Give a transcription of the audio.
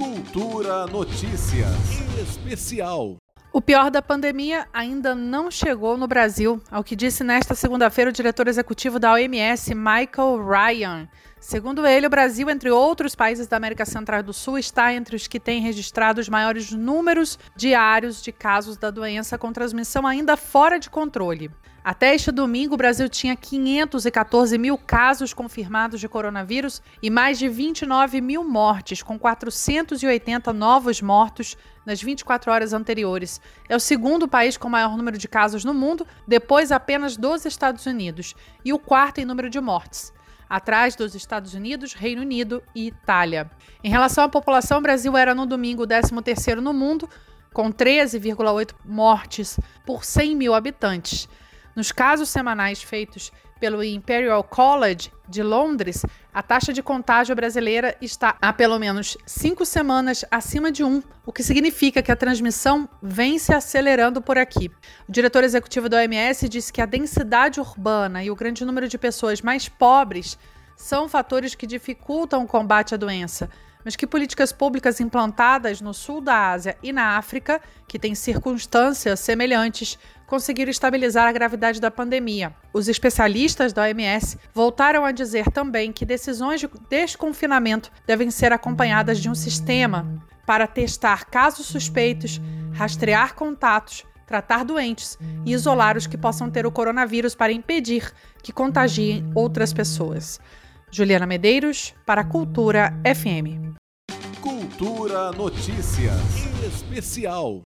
Cultura Notícias Especial. O pior da pandemia ainda não chegou no Brasil, ao que disse nesta segunda-feira o diretor executivo da OMS, Michael Ryan. Segundo ele, o Brasil, entre outros países da América Central e do Sul, está entre os que têm registrado os maiores números diários de casos da doença com transmissão ainda fora de controle. Até este domingo, o Brasil tinha 514 mil casos confirmados de coronavírus e mais de 29 mil mortes, com 480 novos mortos nas 24 horas anteriores. É o segundo país com maior número de casos no mundo, depois apenas dos Estados Unidos, e o quarto em número de mortes atrás dos Estados Unidos, Reino Unido e Itália. Em relação à população, o Brasil era no domingo o 13º no mundo, com 13,8 mortes por 100 mil habitantes. Nos casos semanais feitos pelo Imperial College de Londres, a taxa de contágio brasileira está há pelo menos cinco semanas acima de um, o que significa que a transmissão vem se acelerando por aqui. O diretor executivo da OMS disse que a densidade urbana e o grande número de pessoas mais pobres são fatores que dificultam o combate à doença mas que políticas públicas implantadas no sul da Ásia e na África, que têm circunstâncias semelhantes, conseguiram estabilizar a gravidade da pandemia. Os especialistas da OMS voltaram a dizer também que decisões de desconfinamento devem ser acompanhadas de um sistema para testar casos suspeitos, rastrear contatos, tratar doentes e isolar os que possam ter o coronavírus para impedir que contagiem outras pessoas. Juliana Medeiros, para Cultura FM. Cultura Notícias Especial.